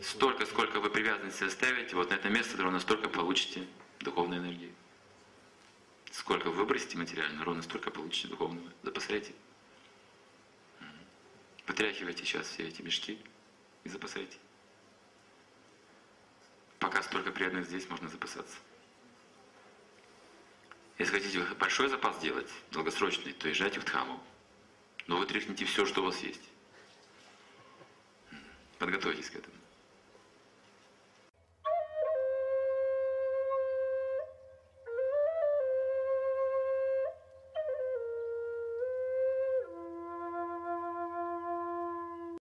Столько, сколько вы привязанности оставите, вот на это место ровно столько получите духовной энергии. Сколько выбросите материально, ровно столько получите духовного. Запасайте. Потряхивайте сейчас все эти мешки и запасайте. Пока столько приятных здесь, можно запасаться. Если хотите большой запас делать, долгосрочный, то езжайте в Дхаму. Но вы тряхните все, что у вас есть. Подготовьтесь к этому.